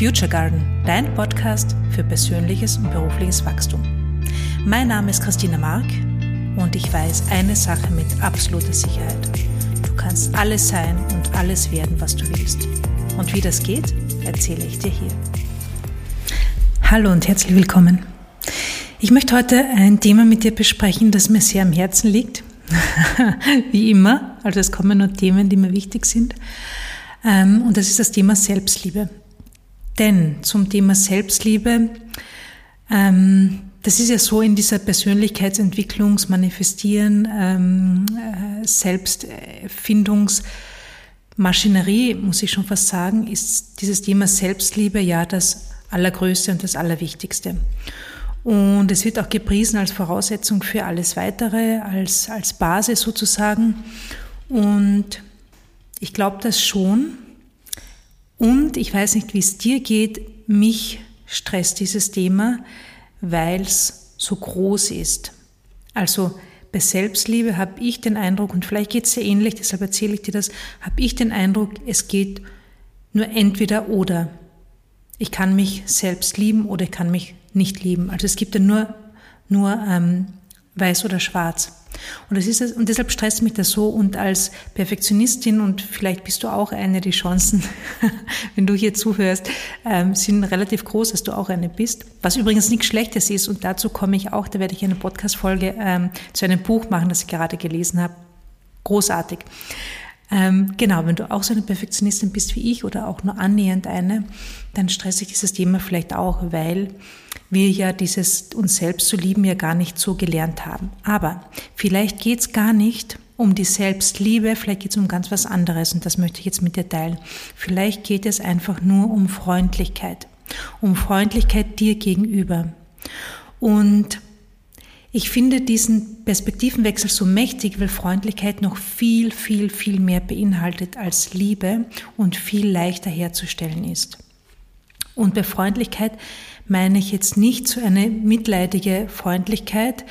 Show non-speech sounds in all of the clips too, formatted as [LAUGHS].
Future Garden, dein Podcast für persönliches und berufliches Wachstum. Mein Name ist Christina Mark und ich weiß eine Sache mit absoluter Sicherheit. Du kannst alles sein und alles werden, was du willst. Und wie das geht, erzähle ich dir hier. Hallo und herzlich willkommen. Ich möchte heute ein Thema mit dir besprechen, das mir sehr am Herzen liegt. [LAUGHS] wie immer. Also es kommen nur Themen, die mir wichtig sind. Ähm, und das ist das Thema Selbstliebe. Denn zum Thema Selbstliebe, ähm, das ist ja so in dieser Persönlichkeitsentwicklungsmanifestieren, ähm, äh, Selbstfindungsmaschinerie, muss ich schon fast sagen, ist dieses Thema Selbstliebe ja das Allergrößte und das Allerwichtigste. Und es wird auch gepriesen als Voraussetzung für alles Weitere, als, als Basis sozusagen. Und ich glaube das schon. Und ich weiß nicht, wie es dir geht. Mich stresst dieses Thema, weil es so groß ist. Also bei Selbstliebe habe ich den Eindruck, und vielleicht geht es dir ähnlich, deshalb erzähle ich dir das, habe ich den Eindruck, es geht nur entweder oder. Ich kann mich selbst lieben oder ich kann mich nicht lieben. Also es gibt ja nur, nur ähm, weiß oder schwarz. Und, das ist es, und deshalb stresst mich das so. Und als Perfektionistin, und vielleicht bist du auch eine, die Chancen, [LAUGHS] wenn du hier zuhörst, ähm, sind relativ groß, dass du auch eine bist. Was übrigens nichts Schlechtes ist. Und dazu komme ich auch, da werde ich eine Podcast-Folge ähm, zu einem Buch machen, das ich gerade gelesen habe. Großartig. Ähm, genau, wenn du auch so eine Perfektionistin bist wie ich oder auch nur annähernd eine, dann stresst sich dieses Thema vielleicht auch, weil wir ja dieses uns selbst zu lieben ja gar nicht so gelernt haben. Aber vielleicht geht's gar nicht um die Selbstliebe, vielleicht geht's um ganz was anderes und das möchte ich jetzt mit dir teilen. Vielleicht geht es einfach nur um Freundlichkeit, um Freundlichkeit dir gegenüber. Und ich finde diesen Perspektivenwechsel so mächtig, weil Freundlichkeit noch viel, viel, viel mehr beinhaltet als Liebe und viel leichter herzustellen ist. Und bei Freundlichkeit meine ich jetzt nicht so eine mitleidige Freundlichkeit,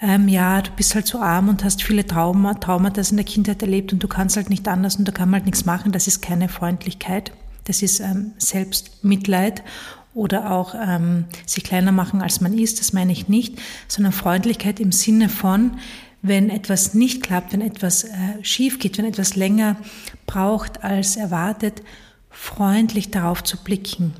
ähm, ja, du bist halt so arm und hast viele Trauma, Traumata in der Kindheit erlebt und du kannst halt nicht anders und da kann man halt nichts machen. Das ist keine Freundlichkeit. Das ist ähm, Selbstmitleid oder auch ähm, sich kleiner machen, als man ist. Das meine ich nicht, sondern Freundlichkeit im Sinne von, wenn etwas nicht klappt, wenn etwas äh, schief geht, wenn etwas länger braucht als erwartet, freundlich darauf zu blicken.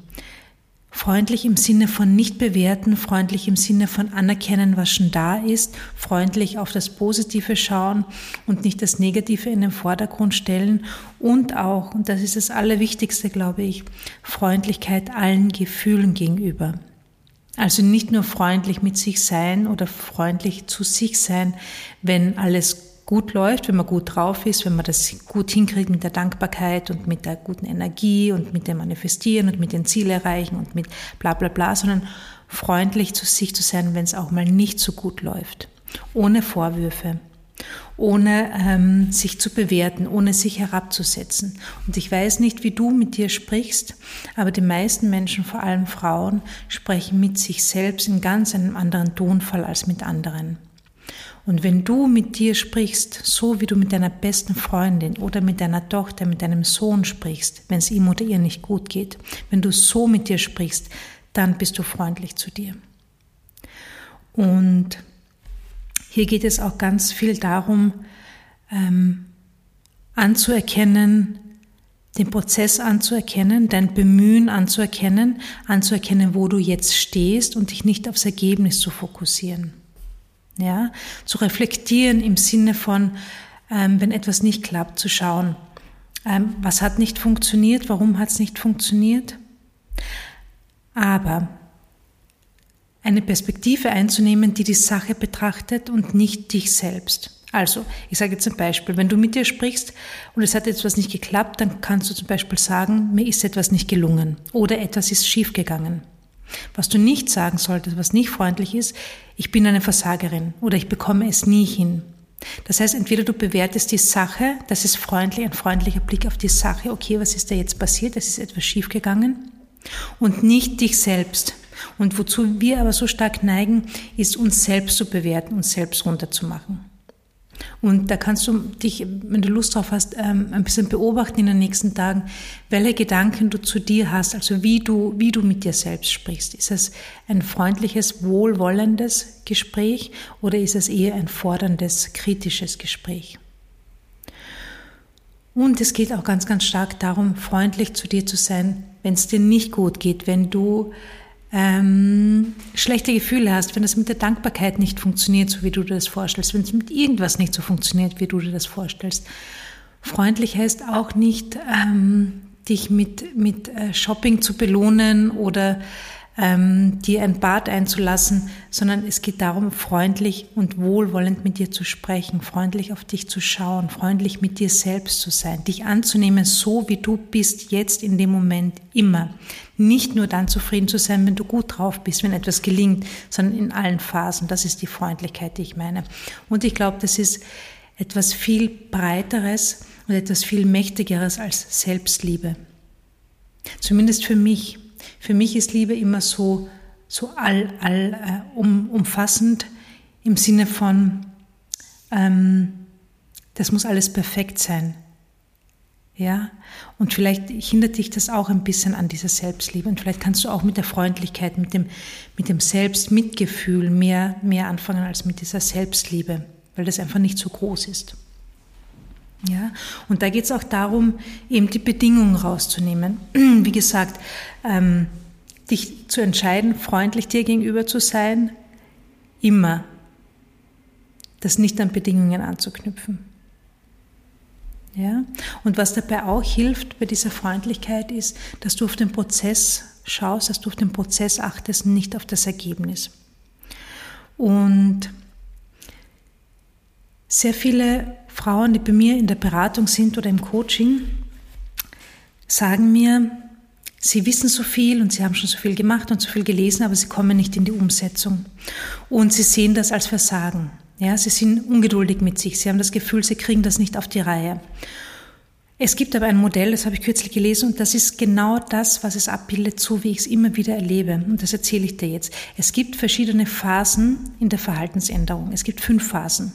Freundlich im Sinne von nicht bewerten, freundlich im Sinne von anerkennen, was schon da ist, freundlich auf das Positive schauen und nicht das Negative in den Vordergrund stellen und auch, und das ist das Allerwichtigste, glaube ich, Freundlichkeit allen Gefühlen gegenüber. Also nicht nur freundlich mit sich sein oder freundlich zu sich sein, wenn alles gut läuft, wenn man gut drauf ist, wenn man das gut hinkriegt mit der Dankbarkeit und mit der guten Energie und mit dem Manifestieren und mit den Ziel erreichen und mit bla bla bla, sondern freundlich zu sich zu sein, wenn es auch mal nicht so gut läuft. Ohne Vorwürfe, ohne ähm, sich zu bewerten, ohne sich herabzusetzen. Und ich weiß nicht, wie du mit dir sprichst, aber die meisten Menschen, vor allem Frauen, sprechen mit sich selbst in ganz einem anderen Tonfall als mit anderen. Und wenn du mit dir sprichst, so wie du mit deiner besten Freundin oder mit deiner Tochter, mit deinem Sohn sprichst, wenn es ihm oder ihr nicht gut geht, wenn du so mit dir sprichst, dann bist du freundlich zu dir. Und hier geht es auch ganz viel darum, ähm, anzuerkennen, den Prozess anzuerkennen, dein Bemühen anzuerkennen, anzuerkennen, wo du jetzt stehst und dich nicht aufs Ergebnis zu fokussieren. Ja, zu reflektieren im Sinne von, ähm, wenn etwas nicht klappt, zu schauen, ähm, was hat nicht funktioniert, warum hat es nicht funktioniert. Aber eine Perspektive einzunehmen, die die Sache betrachtet und nicht dich selbst. Also, ich sage jetzt ein Beispiel, wenn du mit dir sprichst und es hat etwas nicht geklappt, dann kannst du zum Beispiel sagen, mir ist etwas nicht gelungen oder etwas ist schiefgegangen. Was du nicht sagen solltest, was nicht freundlich ist, ich bin eine Versagerin oder ich bekomme es nie hin. Das heißt, entweder du bewertest die Sache, das ist freundlich, ein freundlicher Blick auf die Sache, okay, was ist da jetzt passiert, es ist etwas schiefgegangen und nicht dich selbst. Und wozu wir aber so stark neigen, ist uns selbst zu bewerten, uns selbst runterzumachen. Und da kannst du dich, wenn du Lust drauf hast, ähm, ein bisschen beobachten in den nächsten Tagen, welche Gedanken du zu dir hast, also wie du, wie du mit dir selbst sprichst. Ist es ein freundliches, wohlwollendes Gespräch oder ist es eher ein forderndes, kritisches Gespräch? Und es geht auch ganz, ganz stark darum, freundlich zu dir zu sein, wenn es dir nicht gut geht, wenn du ähm, schlechte Gefühle hast, wenn es mit der Dankbarkeit nicht funktioniert, so wie du dir das vorstellst, wenn es mit irgendwas nicht so funktioniert, wie du dir das vorstellst. Freundlich heißt auch nicht, ähm, dich mit, mit äh, Shopping zu belohnen oder ähm, dir ein Bad einzulassen, sondern es geht darum, freundlich und wohlwollend mit dir zu sprechen, freundlich auf dich zu schauen, freundlich mit dir selbst zu sein, dich anzunehmen, so wie du bist, jetzt in dem Moment immer. Nicht nur dann zufrieden zu sein, wenn du gut drauf bist, wenn etwas gelingt, sondern in allen Phasen. Das ist die Freundlichkeit, die ich meine. Und ich glaube, das ist etwas viel breiteres und etwas viel mächtigeres als Selbstliebe. Zumindest für mich. Für mich ist Liebe immer so, so all, all äh, um, umfassend im Sinne von, ähm, das muss alles perfekt sein. Ja, und vielleicht hindert dich das auch ein bisschen an dieser Selbstliebe. Und vielleicht kannst du auch mit der Freundlichkeit, mit dem, mit dem Selbstmitgefühl mehr, mehr anfangen als mit dieser Selbstliebe, weil das einfach nicht so groß ist. Ja, und da geht es auch darum, eben die Bedingungen rauszunehmen. [CLEARS THROAT] Wie gesagt, ähm, dich zu entscheiden, freundlich dir gegenüber zu sein, immer. Das nicht an Bedingungen anzuknüpfen. Ja? Und was dabei auch hilft bei dieser Freundlichkeit ist, dass du auf den Prozess schaust, dass du auf den Prozess achtest, nicht auf das Ergebnis. Und sehr viele Frauen, die bei mir in der Beratung sind oder im Coaching, sagen mir, sie wissen so viel und sie haben schon so viel gemacht und so viel gelesen, aber sie kommen nicht in die Umsetzung. Und sie sehen das als Versagen. Ja, sie sind ungeduldig mit sich. Sie haben das Gefühl, sie kriegen das nicht auf die Reihe. Es gibt aber ein Modell, das habe ich kürzlich gelesen, und das ist genau das, was es abbildet, so wie ich es immer wieder erlebe. Und das erzähle ich dir jetzt. Es gibt verschiedene Phasen in der Verhaltensänderung. Es gibt fünf Phasen.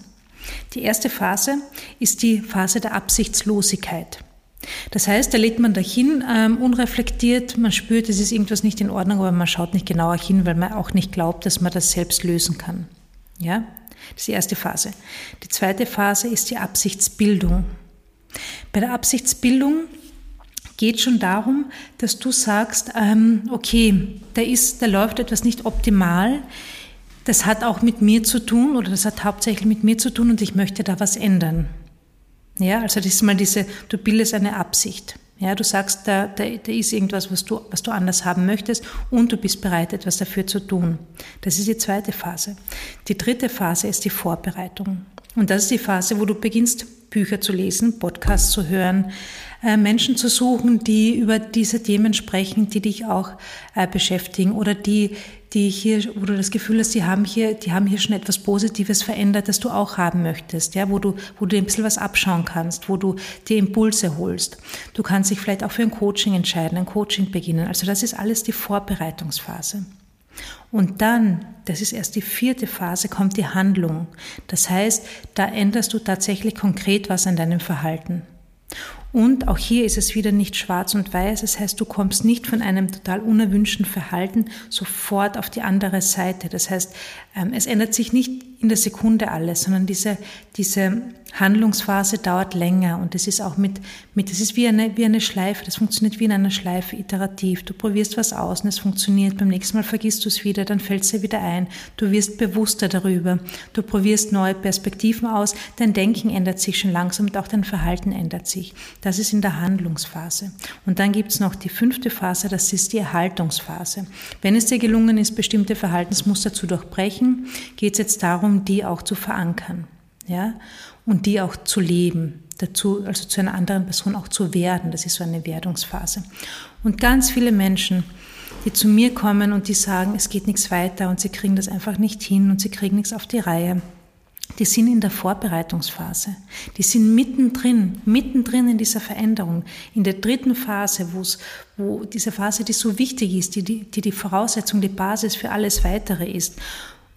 Die erste Phase ist die Phase der Absichtslosigkeit. Das heißt, da lädt man dahin, ähm, unreflektiert, man spürt, es ist irgendwas nicht in Ordnung, aber man schaut nicht genauer hin, weil man auch nicht glaubt, dass man das selbst lösen kann. Ja? Das ist die erste Phase. Die zweite Phase ist die Absichtsbildung. Bei der Absichtsbildung geht schon darum, dass du sagst, ähm, okay, da ist, da läuft etwas nicht optimal das hat auch mit mir zu tun oder das hat hauptsächlich mit mir zu tun und ich möchte da was ändern. Ja, also das ist mal diese, du bildest eine Absicht. Ja, du sagst, da, da, da ist irgendwas, was du, was du anders haben möchtest und du bist bereit, etwas dafür zu tun. Das ist die zweite Phase. Die dritte Phase ist die Vorbereitung. Und das ist die Phase, wo du beginnst, Bücher zu lesen, Podcasts zu hören, äh, Menschen zu suchen, die über diese Themen sprechen, die dich auch äh, beschäftigen oder die, die hier, wo du das Gefühl hast, die haben hier, die haben hier schon etwas Positives verändert, das du auch haben möchtest, ja, wo du, wo du ein bisschen was abschauen kannst, wo du die Impulse holst. Du kannst dich vielleicht auch für ein Coaching entscheiden, ein Coaching beginnen. Also das ist alles die Vorbereitungsphase. Und dann, das ist erst die vierte Phase, kommt die Handlung. Das heißt, da änderst du tatsächlich konkret was an deinem Verhalten. Und auch hier ist es wieder nicht schwarz und weiß. Das heißt, du kommst nicht von einem total unerwünschten Verhalten sofort auf die andere Seite. Das heißt, ähm, es ändert sich nicht in der Sekunde alles, sondern diese, diese Handlungsphase dauert länger und es ist auch mit, mit, es ist wie eine, wie eine Schleife, das funktioniert wie in einer Schleife iterativ. Du probierst was aus und es funktioniert, beim nächsten Mal vergisst du es wieder, dann fällt es dir wieder ein. Du wirst bewusster darüber, du probierst neue Perspektiven aus, dein Denken ändert sich schon langsam und auch dein Verhalten ändert sich. Das ist in der Handlungsphase. Und dann gibt es noch die fünfte Phase, das ist die Erhaltungsphase. Wenn es dir gelungen ist, bestimmte Verhaltensmuster zu durchbrechen, geht es jetzt darum, die auch zu verankern. Ja? Und die auch zu leben, dazu, also zu einer anderen Person auch zu werden. Das ist so eine Werdungsphase. Und ganz viele Menschen, die zu mir kommen und die sagen, es geht nichts weiter und sie kriegen das einfach nicht hin und sie kriegen nichts auf die Reihe die sind in der Vorbereitungsphase. Die sind mittendrin, mittendrin in dieser Veränderung. In der dritten Phase, wo es, wo diese Phase, die so wichtig ist, die die, die Voraussetzung, die Basis für alles weitere ist.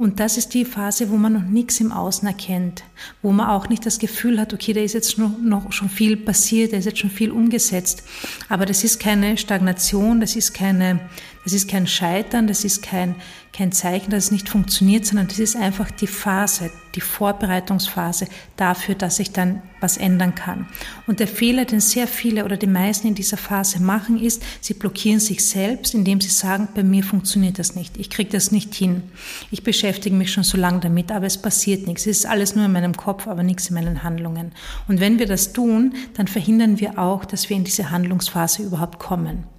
Und das ist die Phase, wo man noch nichts im Außen erkennt, wo man auch nicht das Gefühl hat, okay, da ist jetzt noch, noch schon viel passiert, da ist jetzt schon viel umgesetzt. Aber das ist keine Stagnation, das ist keine, das ist kein Scheitern, das ist kein, kein Zeichen, dass es nicht funktioniert, sondern das ist einfach die Phase, die Vorbereitungsphase dafür, dass sich dann was ändern kann. Und der Fehler, den sehr viele oder die meisten in dieser Phase machen, ist, sie blockieren sich selbst, indem sie sagen, bei mir funktioniert das nicht, ich kriege das nicht hin, ich beschäftige mich schon so lange damit, aber es passiert nichts, es ist alles nur in meinem Kopf, aber nichts in meinen Handlungen. Und wenn wir das tun, dann verhindern wir auch, dass wir in diese Handlungsphase überhaupt kommen.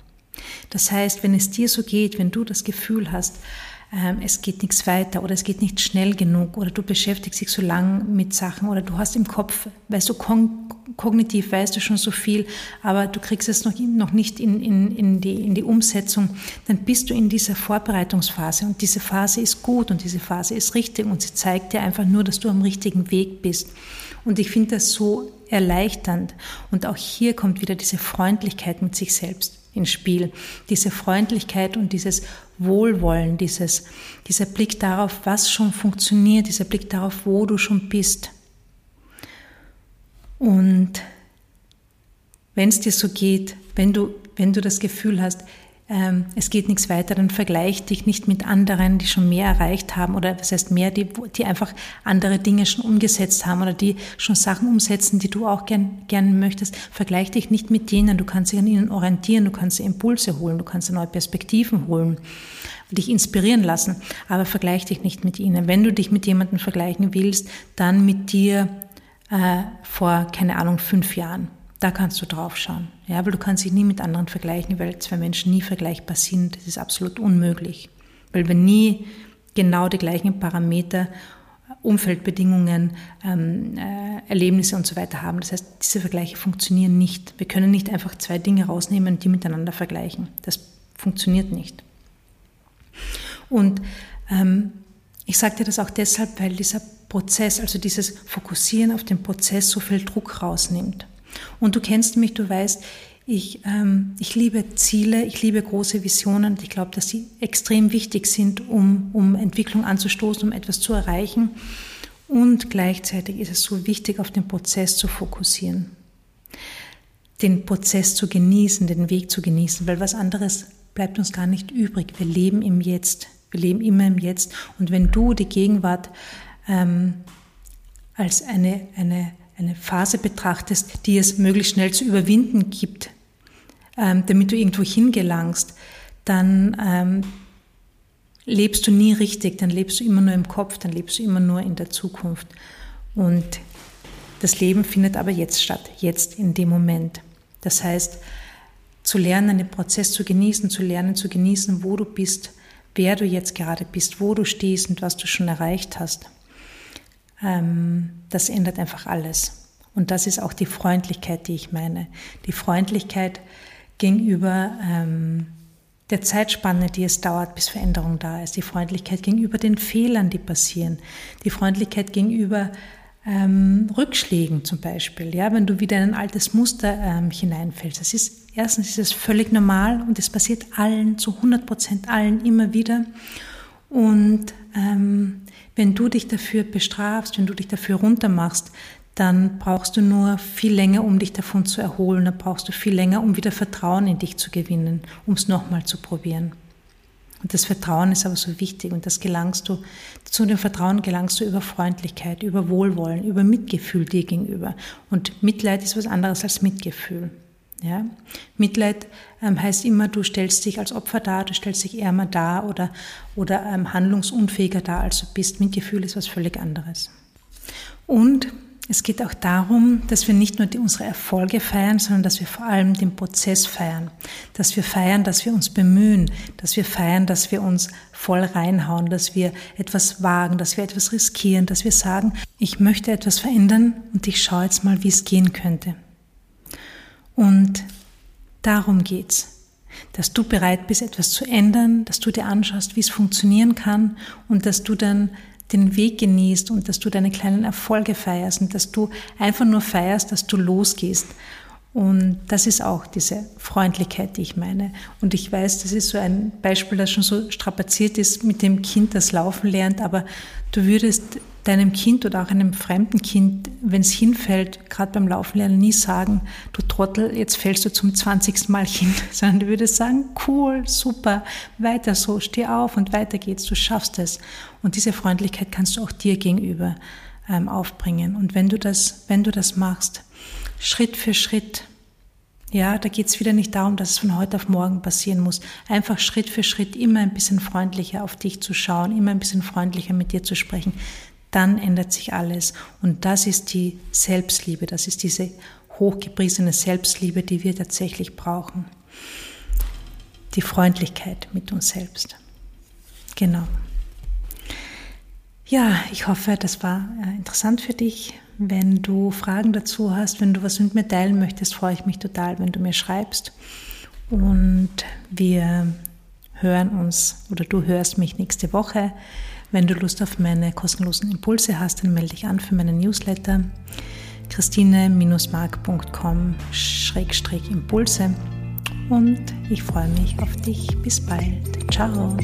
Das heißt, wenn es dir so geht, wenn du das Gefühl hast, ähm, es geht nichts weiter oder es geht nicht schnell genug oder du beschäftigst dich so lang mit Sachen oder du hast im Kopf, weißt du, kognitiv weißt du schon so viel, aber du kriegst es noch, noch nicht in, in, in, die, in die Umsetzung, dann bist du in dieser Vorbereitungsphase und diese Phase ist gut und diese Phase ist richtig und sie zeigt dir einfach nur, dass du am richtigen Weg bist. Und ich finde das so erleichternd. Und auch hier kommt wieder diese Freundlichkeit mit sich selbst ins Spiel. Diese Freundlichkeit und dieses Wohlwollen, dieses, dieser Blick darauf, was schon funktioniert, dieser Blick darauf, wo du schon bist. Und wenn es dir so geht, wenn du, wenn du das Gefühl hast, es geht nichts weiter, dann vergleich dich nicht mit anderen, die schon mehr erreicht haben oder was heißt mehr, die, die einfach andere Dinge schon umgesetzt haben oder die schon Sachen umsetzen, die du auch gern, gern möchtest. Vergleich dich nicht mit denen, du kannst dich an ihnen orientieren, du kannst Impulse holen, du kannst neue Perspektiven holen, dich inspirieren lassen, aber vergleich dich nicht mit ihnen. Wenn du dich mit jemandem vergleichen willst, dann mit dir äh, vor, keine Ahnung, fünf Jahren da kannst du drauf schauen. Ja, weil du kannst dich nie mit anderen vergleichen, weil zwei Menschen nie vergleichbar sind. Das ist absolut unmöglich. Weil wir nie genau die gleichen Parameter, Umfeldbedingungen, ähm, äh, Erlebnisse und so weiter haben. Das heißt, diese Vergleiche funktionieren nicht. Wir können nicht einfach zwei Dinge rausnehmen und die miteinander vergleichen. Das funktioniert nicht. Und ähm, ich sage dir das auch deshalb, weil dieser Prozess, also dieses Fokussieren auf den Prozess so viel Druck rausnimmt. Und du kennst mich, du weißt, ich, ähm, ich liebe Ziele, ich liebe große Visionen. Ich glaube, dass sie extrem wichtig sind, um, um Entwicklung anzustoßen, um etwas zu erreichen. Und gleichzeitig ist es so wichtig, auf den Prozess zu fokussieren. Den Prozess zu genießen, den Weg zu genießen, weil was anderes bleibt uns gar nicht übrig. Wir leben im Jetzt. Wir leben immer im Jetzt. Und wenn du die Gegenwart ähm, als eine, eine eine Phase betrachtest, die es möglichst schnell zu überwinden gibt, ähm, damit du irgendwo hingelangst, dann ähm, lebst du nie richtig, dann lebst du immer nur im Kopf, dann lebst du immer nur in der Zukunft. Und das Leben findet aber jetzt statt, jetzt in dem Moment. Das heißt, zu lernen, den Prozess zu genießen, zu lernen, zu genießen, wo du bist, wer du jetzt gerade bist, wo du stehst und was du schon erreicht hast das ändert einfach alles. Und das ist auch die Freundlichkeit, die ich meine. Die Freundlichkeit gegenüber ähm, der Zeitspanne, die es dauert, bis Veränderung da ist. Die Freundlichkeit gegenüber den Fehlern, die passieren. Die Freundlichkeit gegenüber ähm, Rückschlägen zum Beispiel. Ja, wenn du wieder in ein altes Muster ähm, hineinfällst. Das ist, erstens ist es völlig normal und es passiert allen, zu 100 Prozent allen immer wieder. Und ähm, wenn du dich dafür bestrafst, wenn du dich dafür runtermachst, dann brauchst du nur viel länger, um dich davon zu erholen. Dann brauchst du viel länger, um wieder Vertrauen in dich zu gewinnen, um es nochmal zu probieren. Und das Vertrauen ist aber so wichtig und das gelangst du, zu dem Vertrauen gelangst du über Freundlichkeit, über Wohlwollen, über Mitgefühl dir gegenüber. Und Mitleid ist was anderes als Mitgefühl. Ja? Mitleid ähm, heißt immer, du stellst dich als Opfer dar, du stellst dich ärmer dar oder, oder ähm, handlungsunfähiger dar, als du bist. Mitgefühl ist was völlig anderes. Und es geht auch darum, dass wir nicht nur die, unsere Erfolge feiern, sondern dass wir vor allem den Prozess feiern. Dass wir feiern, dass wir uns bemühen, dass wir feiern, dass wir uns voll reinhauen, dass wir etwas wagen, dass wir etwas riskieren, dass wir sagen, ich möchte etwas verändern und ich schaue jetzt mal, wie es gehen könnte. Und darum geht's. Dass du bereit bist, etwas zu ändern, dass du dir anschaust, wie es funktionieren kann und dass du dann den Weg genießt und dass du deine kleinen Erfolge feierst und dass du einfach nur feierst, dass du losgehst Und das ist auch diese Freundlichkeit, die ich meine. Und ich weiß, das ist so ein Beispiel, das schon so strapaziert ist mit dem Kind, das laufen lernt, aber du würdest deinem Kind oder auch einem fremden Kind, wenn es hinfällt, gerade beim Laufen lernen, nie sagen, du Trottel, jetzt fällst du zum 20. Mal hin, [LAUGHS] sondern du würdest sagen, cool, super, weiter so, steh auf und weiter geht's, du schaffst es. Und diese Freundlichkeit kannst du auch dir gegenüber ähm, aufbringen. Und wenn du das, wenn du das machst, Schritt für Schritt, ja, da geht's wieder nicht darum, dass es von heute auf morgen passieren muss. Einfach Schritt für Schritt immer ein bisschen freundlicher auf dich zu schauen, immer ein bisschen freundlicher mit dir zu sprechen dann ändert sich alles. Und das ist die Selbstliebe, das ist diese hochgepriesene Selbstliebe, die wir tatsächlich brauchen. Die Freundlichkeit mit uns selbst. Genau. Ja, ich hoffe, das war äh, interessant für dich. Wenn du Fragen dazu hast, wenn du was mit mir teilen möchtest, freue ich mich total, wenn du mir schreibst. Und wir hören uns oder du hörst mich nächste Woche. Wenn du Lust auf meine kostenlosen Impulse hast, dann melde dich an für meinen Newsletter christine-mark.com-impulse und ich freue mich auf dich. Bis bald. Ciao.